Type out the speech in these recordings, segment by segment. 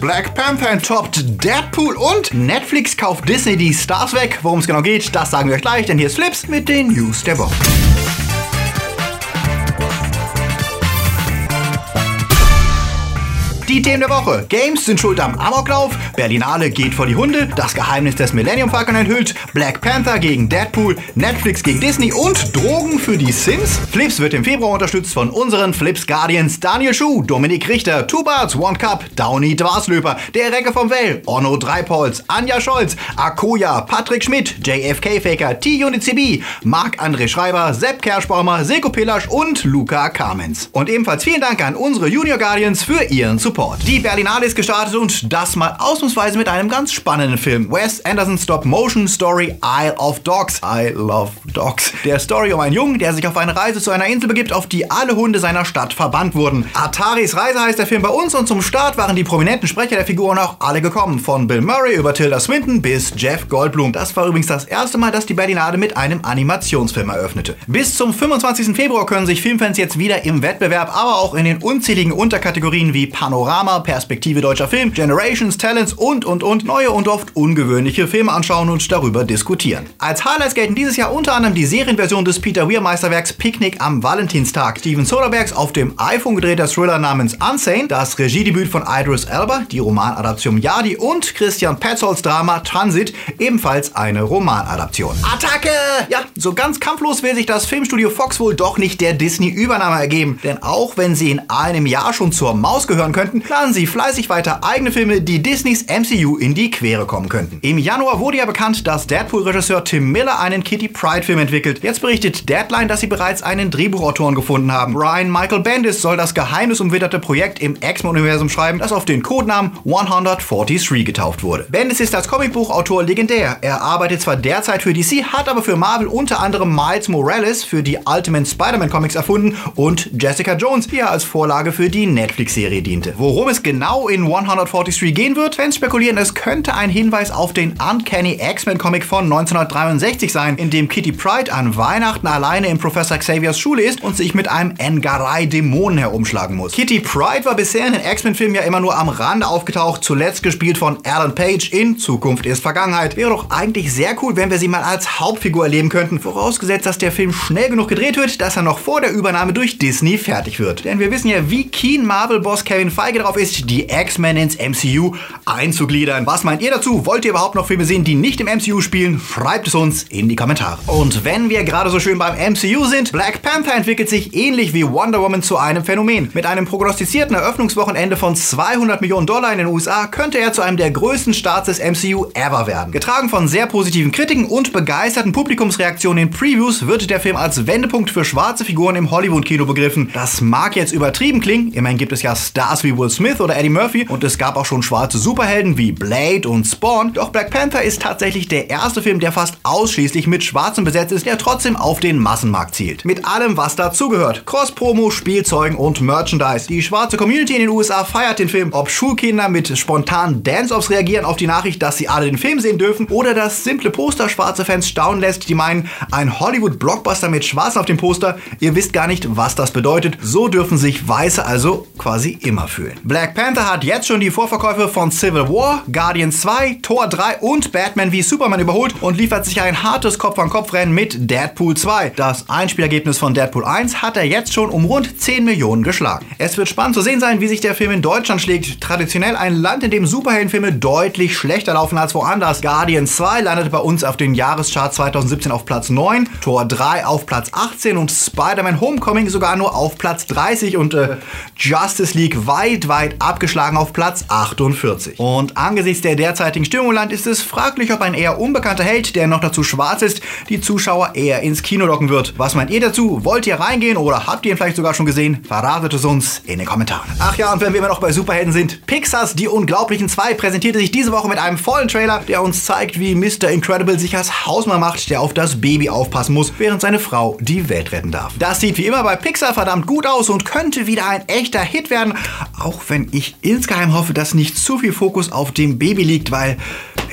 Black Panther toppt Deadpool und Netflix kauft Disney die Stars weg. Worum es genau geht, das sagen wir euch gleich, denn hier ist Flips mit den News der Woche. Die Themen der Woche. Games sind schuld am Amoklauf, Berlinale geht vor die Hunde, das Geheimnis des Millennium Falcon enthüllt, Black Panther gegen Deadpool, Netflix gegen Disney und Drogen für die Sims. Flips wird im Februar unterstützt von unseren Flips Guardians Daniel Schuh, Dominik Richter, Two Barts, One Cup, Downey Dwarslöper, der Recke vom Well, Onno Dreipolz, Anja Scholz, Akoya, Patrick Schmidt, JFK Faker, T-Unit Marc-André Schreiber, Sepp Kerschbaumer, Seko Pillasch und Luca Kamens. Und ebenfalls vielen Dank an unsere Junior Guardians für ihren Support. Support. Die Berlinale ist gestartet und das mal ausnahmsweise mit einem ganz spannenden Film. Wes Anderson Stop-Motion Story Isle of Dogs. I love Dogs. Der Story um einen Jungen, der sich auf eine Reise zu einer Insel begibt, auf die alle Hunde seiner Stadt verbannt wurden. Ataris Reise heißt der Film bei uns und zum Start waren die prominenten Sprecher der Figuren auch alle gekommen. Von Bill Murray über Tilda Swinton bis Jeff Goldblum. Das war übrigens das erste Mal, dass die Berlinale mit einem Animationsfilm eröffnete. Bis zum 25. Februar können sich Filmfans jetzt wieder im Wettbewerb, aber auch in den unzähligen Unterkategorien wie Panorama Panorama, Perspektive deutscher Film, Generations, Talents und und und neue und oft ungewöhnliche Filme anschauen und darüber diskutieren. Als Highlights gelten dieses Jahr unter anderem die Serienversion des Peter Weir Meisterwerks Picknick am Valentinstag, Steven Soderbergs auf dem iPhone gedrehter Thriller namens Unsane, das Regiedebüt von Idris Elba, die Romanadaption Yadi und Christian Petzolds Drama Transit, ebenfalls eine Romanadaption. Attacke! Ja, so ganz kampflos will sich das Filmstudio Fox wohl doch nicht der Disney-Übernahme ergeben, denn auch wenn sie in einem Jahr schon zur Maus gehören könnten, planen sie fleißig weiter eigene Filme, die Disneys MCU in die Quere kommen könnten. Im Januar wurde ja bekannt, dass Deadpool-Regisseur Tim Miller einen Kitty Pride-Film entwickelt. Jetzt berichtet Deadline, dass sie bereits einen Drehbuchautoren gefunden haben. Brian Michael Bendis soll das geheimnisumwitterte Projekt im X-Men-Universum schreiben, das auf den Codenamen 143 getauft wurde. Bendis ist als Comicbuchautor legendär. Er arbeitet zwar derzeit für DC, hat aber für Marvel unter anderem Miles Morales für die Ultimate Spider-Man Comics erfunden und Jessica Jones, die er als Vorlage für die Netflix-Serie diente. Worum es genau in 143 gehen wird, Fans spekulieren, es könnte ein Hinweis auf den Uncanny X-Men Comic von 1963 sein, in dem Kitty Pride an Weihnachten alleine in Professor Xaviers Schule ist und sich mit einem Engarei-Dämonen herumschlagen muss. Kitty Pride war bisher in den X-Men-Filmen ja immer nur am Rande aufgetaucht, zuletzt gespielt von Alan Page in Zukunft ist Vergangenheit. Wäre doch eigentlich sehr cool, wenn wir sie mal als Hauptfigur erleben könnten, vorausgesetzt, dass der Film schnell genug gedreht wird, dass er noch vor der Übernahme durch Disney fertig wird. Denn wir wissen ja, wie keen Marvel-Boss Kevin Feige Darauf ist, die X-Men ins MCU einzugliedern. Was meint ihr dazu? Wollt ihr überhaupt noch Filme sehen, die nicht im MCU spielen? Schreibt es uns in die Kommentare. Und wenn wir gerade so schön beim MCU sind, Black Panther entwickelt sich ähnlich wie Wonder Woman zu einem Phänomen. Mit einem prognostizierten Eröffnungswochenende von 200 Millionen Dollar in den USA könnte er zu einem der größten Starts des MCU ever werden. Getragen von sehr positiven Kritiken und begeisterten Publikumsreaktionen in Previews wird der Film als Wendepunkt für schwarze Figuren im Hollywood-Kino begriffen. Das mag jetzt übertrieben klingen, immerhin gibt es ja Stars wie Will Smith oder Eddie Murphy und es gab auch schon schwarze Superhelden wie Blade und Spawn. Doch Black Panther ist tatsächlich der erste Film, der fast ausschließlich mit Schwarzen besetzt ist, der trotzdem auf den Massenmarkt zielt. Mit allem, was dazugehört. Cross-Promo, Spielzeugen und Merchandise. Die schwarze Community in den USA feiert den Film, ob Schulkinder mit spontanen Dance-Offs reagieren auf die Nachricht, dass sie alle den Film sehen dürfen oder das simple Poster schwarze Fans staunen lässt, die meinen, ein Hollywood-Blockbuster mit Schwarzen auf dem Poster, ihr wisst gar nicht, was das bedeutet. So dürfen sich Weiße also quasi immer fühlen. Black Panther hat jetzt schon die Vorverkäufe von Civil War, Guardians 2, Thor 3 und Batman wie Superman überholt und liefert sich ein hartes Kopf-an-Kopf-Rennen mit Deadpool 2. Das Einspielergebnis von Deadpool 1 hat er jetzt schon um rund 10 Millionen geschlagen. Es wird spannend zu sehen sein, wie sich der Film in Deutschland schlägt. Traditionell ein Land, in dem Superheldenfilme deutlich schlechter laufen als woanders. Guardians 2 landete bei uns auf den Jahreschart 2017 auf Platz 9, Thor 3 auf Platz 18 und Spider-Man Homecoming sogar nur auf Platz 30 und äh, Justice League weit weltweit abgeschlagen auf Platz 48. Und angesichts der derzeitigen Stimmung im Land ist es fraglich, ob ein eher unbekannter Held, der noch dazu schwarz ist, die Zuschauer eher ins Kino locken wird. Was meint ihr dazu? Wollt ihr reingehen oder habt ihr ihn vielleicht sogar schon gesehen? Verratet es uns in den Kommentaren. Ach ja, und wenn wir immer noch bei Superhelden sind, Pixars Die Unglaublichen 2 präsentierte sich diese Woche mit einem vollen Trailer, der uns zeigt, wie Mr. Incredible sich als Hausmann macht, der auf das Baby aufpassen muss, während seine Frau die Welt retten darf. Das sieht wie immer bei Pixar verdammt gut aus und könnte wieder ein echter Hit werden, auch wenn ich insgeheim hoffe, dass nicht zu viel Fokus auf dem Baby liegt, weil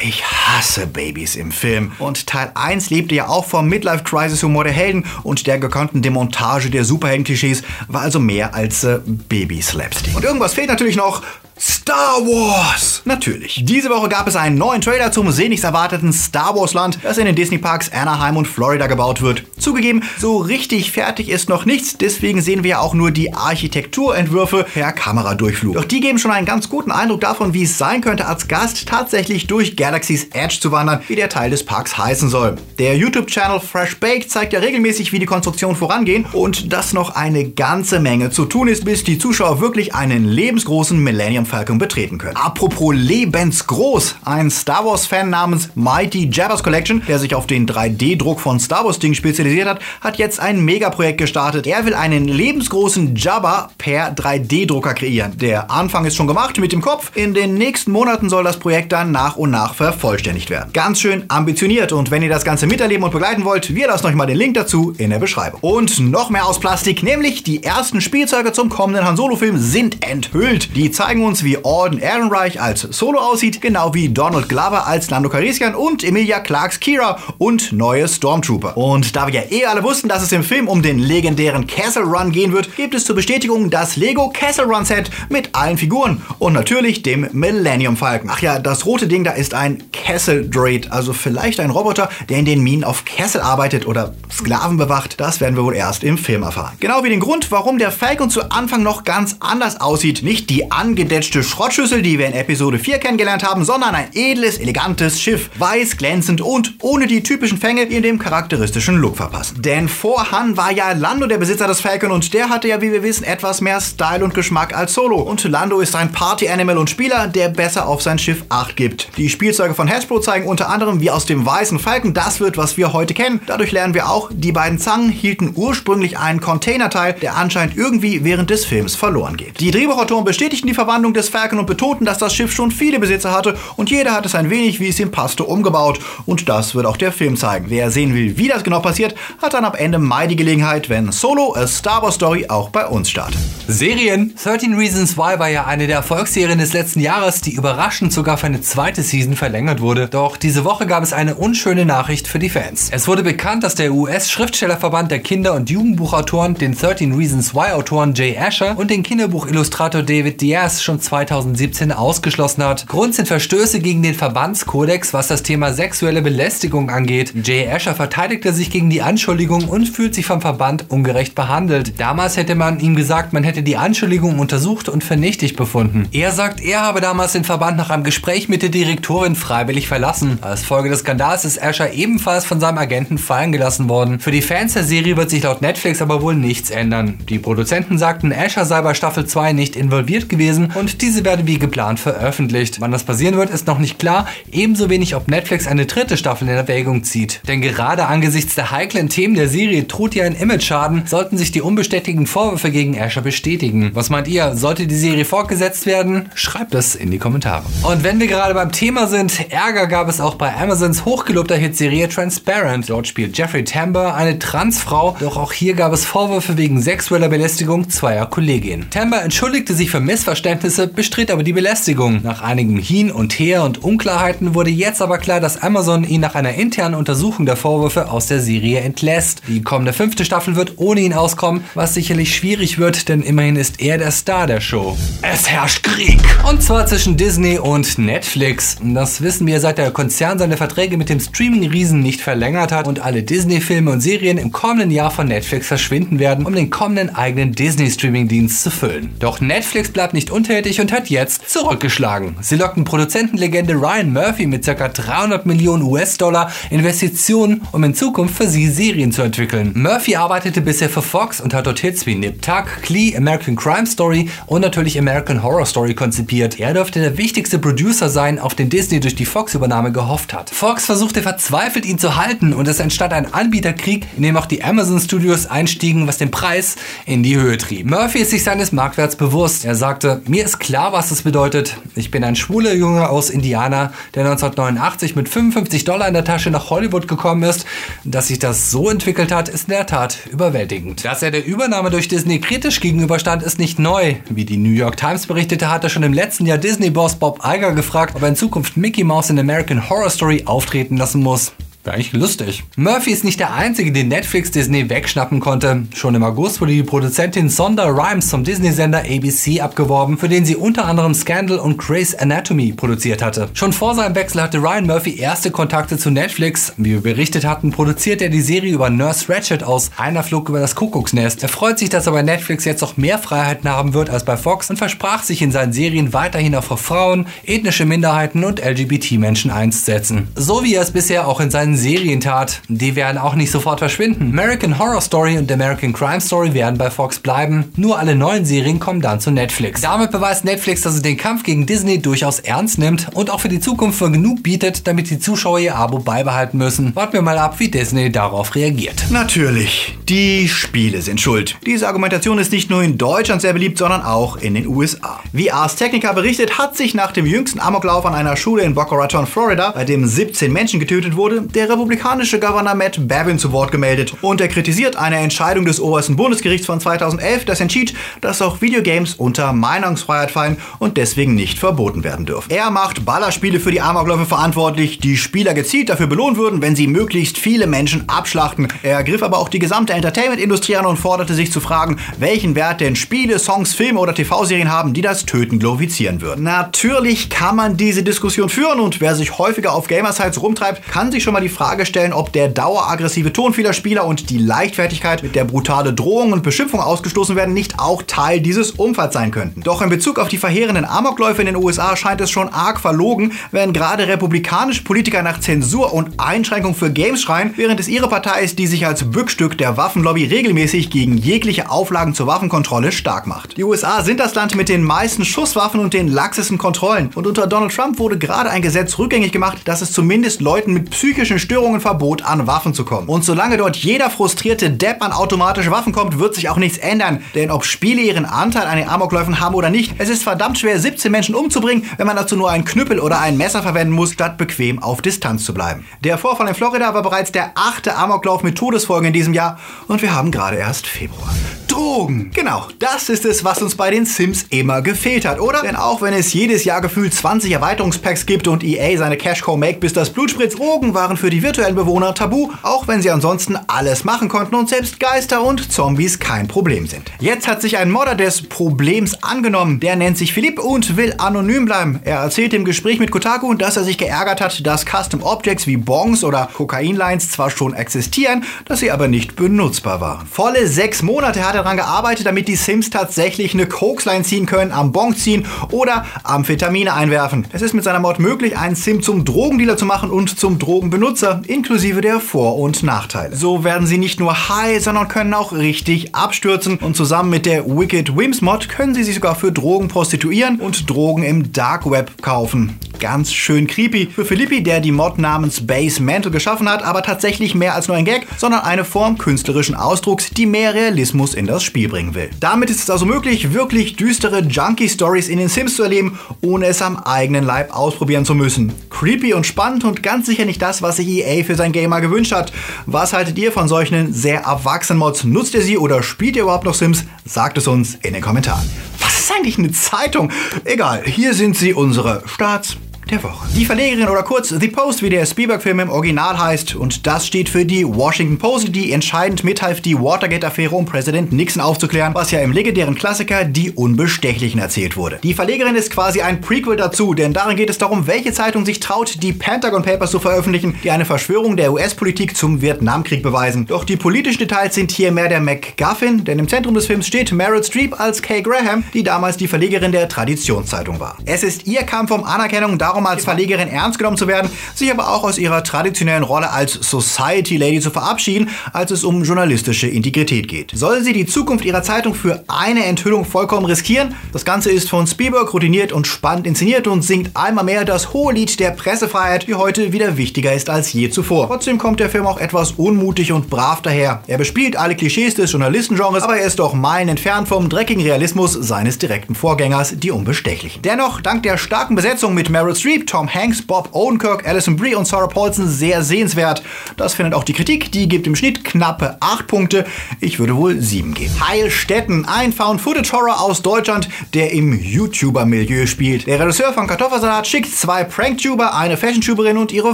ich hasse Babys im Film. Und Teil 1 lebte ja auch vom Midlife-Crisis-Humor der Helden und der gekonnten Demontage der Superhelden-Klischees, war also mehr als äh, Baby-Slapstick. Und irgendwas fehlt natürlich noch. Star Wars! Natürlich. Diese Woche gab es einen neuen Trailer zum sehnlichst erwarteten Star Wars Land, das in den Disney Parks Anaheim und Florida gebaut wird. Zugegeben, so richtig fertig ist noch nichts, deswegen sehen wir auch nur die Architekturentwürfe per Kameradurchflug. Doch die geben schon einen ganz guten Eindruck davon, wie es sein könnte, als Gast tatsächlich durch Galaxy's Edge zu wandern, wie der Teil des Parks heißen soll. Der YouTube-Channel Fresh Baked zeigt ja regelmäßig, wie die Konstruktionen vorangehen und dass noch eine ganze Menge zu tun ist, bis die Zuschauer wirklich einen lebensgroßen Millennium Falcon betreten können. Apropos lebensgroß, ein Star Wars-Fan namens Mighty Jabbers Collection, der sich auf den 3D-Druck von Star Wars-Dingen spezialisiert hat, hat jetzt ein Megaprojekt gestartet. Er will einen lebensgroßen Jabba per 3D-Drucker kreieren. Der Anfang ist schon gemacht mit dem Kopf. In den nächsten Monaten soll das Projekt dann nach und nach vervollständigt werden. Ganz schön ambitioniert und wenn ihr das Ganze miterleben und begleiten wollt, wir lassen euch mal den Link dazu in der Beschreibung. Und noch mehr aus Plastik, nämlich die ersten Spielzeuge zum kommenden Han Solo-Film sind enthüllt. Die zeigen uns, wie Alden Ehrenreich als Solo aussieht, genau wie Donald Glover als Lando Calrissian und Emilia Clarks Kira und neue Stormtrooper. Und da wir ja eh alle wussten, dass es im Film um den legendären Castle Run gehen wird, gibt es zur Bestätigung das Lego Castle Run Set mit allen Figuren und natürlich dem Millennium Falcon. Ach ja, das rote Ding da ist ein Castle Droid, also vielleicht ein Roboter, der in den Minen auf Castle arbeitet oder Sklaven bewacht. Das werden wir wohl erst im Film erfahren. Genau wie den Grund, warum der Falcon zu Anfang noch ganz anders aussieht. Nicht die angedetschte Schrottschüssel, die wir in Episode 4 kennengelernt haben, sondern ein edles, elegantes Schiff. Weiß, glänzend und ohne die typischen Fänge, in dem charakteristischen Look verpassen. Denn vor Han war ja Lando der Besitzer des Falcon und der hatte ja, wie wir wissen, etwas mehr Style und Geschmack als Solo. Und Lando ist ein Party-Animal und Spieler, der besser auf sein Schiff Acht gibt. Die Spielzeuge von Hasbro zeigen unter anderem, wie aus dem weißen Falcon das wird, was wir heute kennen. Dadurch lernen wir auch, die beiden Zangen hielten ursprünglich einen Containerteil, der anscheinend irgendwie während des Films verloren geht. Die Drehbuchautoren bestätigten die Verwandlung des Falcon und betonten, dass das Schiff schon viele Besitzer hatte und jeder hat es ein wenig, wie es ihm passte, umgebaut. Und das wird auch der Film zeigen. Wer sehen will, wie das genau passiert, hat dann ab Ende Mai die Gelegenheit, wenn Solo, A Star Wars Story auch bei uns startet. Serien. 13 Reasons Why war ja eine der Erfolgsserien des letzten Jahres, die überraschend sogar für eine zweite Season verlängert wurde. Doch diese Woche gab es eine unschöne Nachricht für die Fans. Es wurde bekannt, dass der US-Schriftstellerverband der Kinder- und Jugendbuchautoren den 13 Reasons Why Autoren Jay Asher und den Kinderbuchillustrator David Diaz schon 2000 2017 ausgeschlossen hat. Grund sind Verstöße gegen den Verbandskodex, was das Thema sexuelle Belästigung angeht. Jay Asher verteidigte sich gegen die Anschuldigung und fühlt sich vom Verband ungerecht behandelt. Damals hätte man ihm gesagt, man hätte die Anschuldigung untersucht und für befunden. Er sagt, er habe damals den Verband nach einem Gespräch mit der Direktorin freiwillig verlassen. Als Folge des Skandals ist Asher ebenfalls von seinem Agenten fallen gelassen worden. Für die Fans der Serie wird sich laut Netflix aber wohl nichts ändern. Die Produzenten sagten, Asher sei bei Staffel 2 nicht involviert gewesen und diese werde wie geplant veröffentlicht. Wann das passieren wird, ist noch nicht klar, ebenso wenig ob Netflix eine dritte Staffel in Erwägung zieht. Denn gerade angesichts der heiklen Themen der Serie droht ja ein Image-Schaden, sollten sich die unbestätigten Vorwürfe gegen Asher bestätigen. Was meint ihr? Sollte die Serie fortgesetzt werden? Schreibt es in die Kommentare. Und wenn wir gerade beim Thema sind, Ärger gab es auch bei Amazons hochgelobter Hitserie Transparent. Dort spielt Jeffrey Tambor eine Transfrau, doch auch hier gab es Vorwürfe wegen sexueller Belästigung zweier Kolleginnen. Tambor entschuldigte sich für Missverständnisse, bestritt bestritt aber die Belästigung. Nach einigem Hin und Her und Unklarheiten wurde jetzt aber klar, dass Amazon ihn nach einer internen Untersuchung der Vorwürfe aus der Serie entlässt. Die kommende fünfte Staffel wird ohne ihn auskommen, was sicherlich schwierig wird, denn immerhin ist er der Star der Show. Es herrscht Krieg! Und zwar zwischen Disney und Netflix. Das wissen wir, seit der Konzern seine Verträge mit dem Streaming-Riesen nicht verlängert hat und alle Disney-Filme und Serien im kommenden Jahr von Netflix verschwinden werden, um den kommenden eigenen Disney-Streaming-Dienst zu füllen. Doch Netflix bleibt nicht untätig und hat jetzt zurückgeschlagen. Sie lockten Produzentenlegende Ryan Murphy mit ca. 300 Millionen US-Dollar Investitionen, um in Zukunft für sie Serien zu entwickeln. Murphy arbeitete bisher für Fox und hat dort Hits wie Nip Tuck, Klee, American Crime Story und natürlich American Horror Story konzipiert. Er dürfte der wichtigste Producer sein, auf den Disney durch die Fox-Übernahme gehofft hat. Fox versuchte verzweifelt ihn zu halten und es entstand ein Anbieterkrieg, in dem auch die Amazon Studios einstiegen, was den Preis in die Höhe trieb. Murphy ist sich seines Marktwerts bewusst. Er sagte, mir ist klar, was es bedeutet. Ich bin ein schwuler Junge aus Indiana, der 1989 mit 55 Dollar in der Tasche nach Hollywood gekommen ist. Dass sich das so entwickelt hat, ist in der Tat überwältigend. Dass er der Übernahme durch Disney kritisch gegenüberstand, ist nicht neu. Wie die New York Times berichtete, hat er schon im letzten Jahr Disney-Boss Bob Iger gefragt, ob er in Zukunft Mickey Mouse in American Horror Story auftreten lassen muss. Wäre eigentlich lustig. Murphy ist nicht der einzige, den Netflix Disney wegschnappen konnte. Schon im August wurde die Produzentin Sonda Rhimes zum Disney-Sender ABC abgeworben, für den sie unter anderem Scandal und Grey's Anatomy produziert hatte. Schon vor seinem Wechsel hatte Ryan Murphy erste Kontakte zu Netflix. Wie wir berichtet hatten, produziert er die Serie über Nurse Ratchet aus Einer Flug über das Kuckucksnest. Er freut sich, dass er bei Netflix jetzt noch mehr Freiheiten haben wird als bei Fox und versprach sich in seinen Serien weiterhin auf Frauen, ethnische Minderheiten und LGBT-Menschen einzusetzen. So wie er es bisher auch in seinen Serien tat. Die werden auch nicht sofort verschwinden. American Horror Story und American Crime Story werden bei Fox bleiben. Nur alle neuen Serien kommen dann zu Netflix. Damit beweist Netflix, dass es den Kampf gegen Disney durchaus ernst nimmt und auch für die Zukunft für genug bietet, damit die Zuschauer ihr Abo beibehalten müssen. Warten wir mal ab, wie Disney darauf reagiert. Natürlich, die Spiele sind schuld. Diese Argumentation ist nicht nur in Deutschland sehr beliebt, sondern auch in den USA. Wie Ars Technica berichtet, hat sich nach dem jüngsten Amoklauf an einer Schule in Boca Raton, Florida, bei dem 17 Menschen getötet wurde, der republikanische Governor Matt Bevin zu Wort gemeldet und er kritisiert eine Entscheidung des obersten Bundesgerichts von 2011, das entschied, dass auch Videogames unter Meinungsfreiheit fallen und deswegen nicht verboten werden dürfen. Er macht Ballerspiele für die Amokläufe verantwortlich, die Spieler gezielt dafür belohnt würden, wenn sie möglichst viele Menschen abschlachten. Er griff aber auch die gesamte Entertainment-Industrie an und forderte sich zu fragen, welchen Wert denn Spiele, Songs, Filme oder TV-Serien haben, die das Töten glorifizieren würden. Natürlich kann man diese Diskussion führen und wer sich häufiger auf Gamersites rumtreibt, kann sich schon mal die Frage stellen, ob der daueraggressive Ton vieler Spieler und die Leichtfertigkeit, mit der brutale Drohung und Beschimpfung ausgestoßen werden, nicht auch Teil dieses Umfelds sein könnten. Doch in Bezug auf die verheerenden Amokläufe in den USA scheint es schon arg verlogen, wenn gerade republikanische Politiker nach Zensur und Einschränkung für Games schreien, während es ihre Partei ist, die sich als Bückstück der Waffenlobby regelmäßig gegen jegliche Auflagen zur Waffenkontrolle stark macht. Die USA sind das Land mit den meisten Schusswaffen und den laxesten Kontrollen. Und unter Donald Trump wurde gerade ein Gesetz rückgängig gemacht, das es zumindest Leuten mit psychischen Störungen verbot, an Waffen zu kommen. Und solange dort jeder frustrierte Depp an automatische Waffen kommt, wird sich auch nichts ändern. Denn ob Spiele ihren Anteil an den Amokläufen haben oder nicht, es ist verdammt schwer, 17 Menschen umzubringen, wenn man dazu nur einen Knüppel oder ein Messer verwenden muss, statt bequem auf Distanz zu bleiben. Der Vorfall in Florida war bereits der achte Amoklauf mit Todesfolgen in diesem Jahr und wir haben gerade erst Februar. Drogen. Genau, das ist es, was uns bei den Sims immer gefehlt hat, oder? Denn auch wenn es jedes Jahr gefühlt 20 Erweiterungspacks gibt und EA seine Cash make bis das Blut spritzt, Drogen waren für die virtuellen Bewohner tabu, auch wenn sie ansonsten alles machen konnten und selbst Geister und Zombies kein Problem sind. Jetzt hat sich ein Modder des Problems angenommen, der nennt sich Philipp und will anonym bleiben. Er erzählt im Gespräch mit Kotaku, dass er sich geärgert hat, dass Custom Objects wie Bongs oder Kokainlines zwar schon existieren, dass sie aber nicht benutzbar waren. Volle sechs Monate hat er daran gearbeitet, damit die Sims tatsächlich eine Koksline ziehen können, am Bong ziehen oder Amphetamine einwerfen. Es ist mit seiner Mod möglich, einen Sim zum Drogendealer zu machen und zum Drogenbenutzer, inklusive der Vor- und Nachteile. So werden sie nicht nur high, sondern können auch richtig abstürzen und zusammen mit der Wicked Wims Mod können sie sich sogar für Drogen prostituieren und Drogen im Dark Web kaufen ganz schön creepy. Für Philippi, der die Mod namens Base Mantle geschaffen hat, aber tatsächlich mehr als nur ein Gag, sondern eine Form künstlerischen Ausdrucks, die mehr Realismus in das Spiel bringen will. Damit ist es also möglich, wirklich düstere Junkie-Stories in den Sims zu erleben, ohne es am eigenen Leib ausprobieren zu müssen. Creepy und spannend und ganz sicher nicht das, was sich EA für sein Gamer gewünscht hat. Was haltet ihr von solchen sehr erwachsenen Mods? Nutzt ihr sie oder spielt ihr überhaupt noch Sims? Sagt es uns in den Kommentaren. Was ist eigentlich eine Zeitung? Egal, hier sind sie, unsere Starts der Woche. Die Verlegerin oder kurz The Post, wie der Spielberg-Film im Original heißt, und das steht für die Washington Post, die entscheidend mithalf, die Watergate-Affäre um Präsident Nixon aufzuklären, was ja im legendären Klassiker Die Unbestechlichen erzählt wurde. Die Verlegerin ist quasi ein Prequel dazu, denn darin geht es darum, welche Zeitung sich traut, die Pentagon Papers zu veröffentlichen, die eine Verschwörung der US-Politik zum Vietnamkrieg beweisen. Doch die politischen Details sind hier mehr der MacGuffin, denn im Zentrum des Films steht Meryl Streep als Kay Graham, die damals die Verlegerin der Traditionszeitung war. Es ist ihr Kampf um Anerkennung darum, als Verlegerin ernst genommen zu werden, sich aber auch aus ihrer traditionellen Rolle als Society Lady zu verabschieden, als es um journalistische Integrität geht. Soll sie die Zukunft ihrer Zeitung für eine Enthüllung vollkommen riskieren? Das Ganze ist von Spielberg routiniert und spannend inszeniert und singt einmal mehr das hohe Lied der Pressefreiheit, die heute wieder wichtiger ist als je zuvor. Trotzdem kommt der Film auch etwas unmutig und brav daher. Er bespielt alle Klischees des Journalistengenres, aber er ist doch meilen entfernt vom dreckigen Realismus seines direkten Vorgängers, die Unbestechlichen. Dennoch, dank der starken Besetzung mit Meryl Streep Streep, Tom Hanks, Bob Odenkirk, Alison Brie und Sarah Paulson sehr sehenswert. Das findet auch die Kritik, die gibt im Schnitt knappe 8 Punkte. Ich würde wohl 7 geben. Heilstätten, ein Found-Footage-Horror aus Deutschland, der im YouTuber-Milieu spielt. Der Regisseur von Kartoffelsalat schickt zwei Pranktuber, eine Fashion-Tuberin und ihre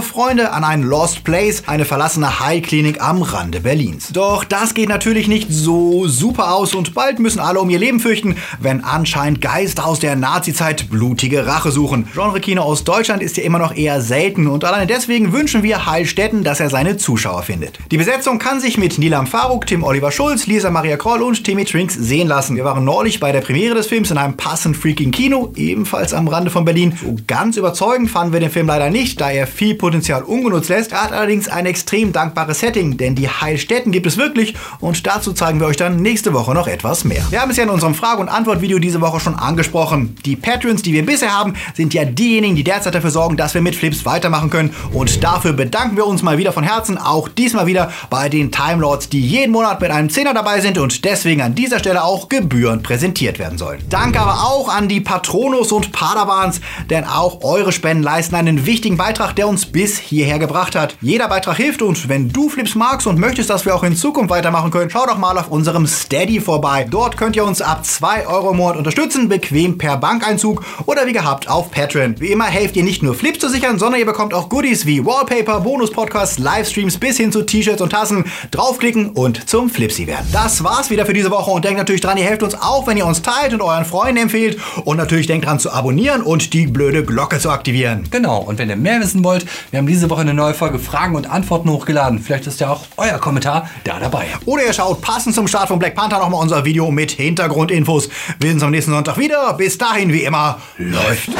Freunde an einen Lost Place, eine verlassene Heilklinik am Rande Berlins. Doch das geht natürlich nicht so super aus und bald müssen alle um ihr Leben fürchten, wenn anscheinend Geister aus der Nazi-Zeit blutige Rache suchen. Genre-Kino aus Deutschland ist ja immer noch eher selten und alleine deswegen wünschen wir Heilstätten, dass er seine Zuschauer findet. Die Besetzung kann sich mit Nilam Faruk, Tim Oliver Schulz, Lisa Maria Kroll und Timmy Trinks sehen lassen. Wir waren neulich bei der Premiere des Films in einem passend freaking Kino, ebenfalls am Rande von Berlin. So ganz überzeugend fanden wir den Film leider nicht, da er viel Potenzial ungenutzt lässt. Er hat allerdings ein extrem dankbares Setting, denn die Heilstätten gibt es wirklich und dazu zeigen wir euch dann nächste Woche noch etwas mehr. Wir haben es ja in unserem Frage- und Antwort-Video diese Woche schon angesprochen. Die Patrons, die wir bisher haben, sind ja diejenigen, die derzeit dafür sorgen, dass wir mit Flips weitermachen können und dafür bedanken wir uns mal wieder von Herzen, auch diesmal wieder bei den Time Lords, die jeden Monat mit einem Zehner dabei sind und deswegen an dieser Stelle auch gebührend präsentiert werden sollen. Danke aber auch an die Patronos und Padawans, denn auch eure Spenden leisten einen wichtigen Beitrag, der uns bis hierher gebracht hat. Jeder Beitrag hilft und wenn du Flips magst und möchtest, dass wir auch in Zukunft weitermachen können, schau doch mal auf unserem Steady vorbei. Dort könnt ihr uns ab 2 Euro im Monat unterstützen, bequem per Bankeinzug oder wie gehabt auf Patreon. Wie immer helft ihr nicht nur Flips zu sichern, sondern ihr bekommt auch Goodies wie Wallpaper, Bonus-Podcasts, Livestreams bis hin zu T-Shirts und Tassen. Draufklicken und zum Flipsy werden. Das war's wieder für diese Woche und denkt natürlich dran, ihr helft uns auch, wenn ihr uns teilt und euren Freunden empfehlt. Und natürlich denkt dran zu abonnieren und die blöde Glocke zu aktivieren. Genau, und wenn ihr mehr wissen wollt, wir haben diese Woche eine neue Folge Fragen und Antworten hochgeladen. Vielleicht ist ja auch euer Kommentar da dabei. Oder ihr schaut passend zum Start von Black Panther nochmal unser Video mit Hintergrundinfos. Wir sehen uns am nächsten Sonntag wieder. Bis dahin, wie immer, läuft.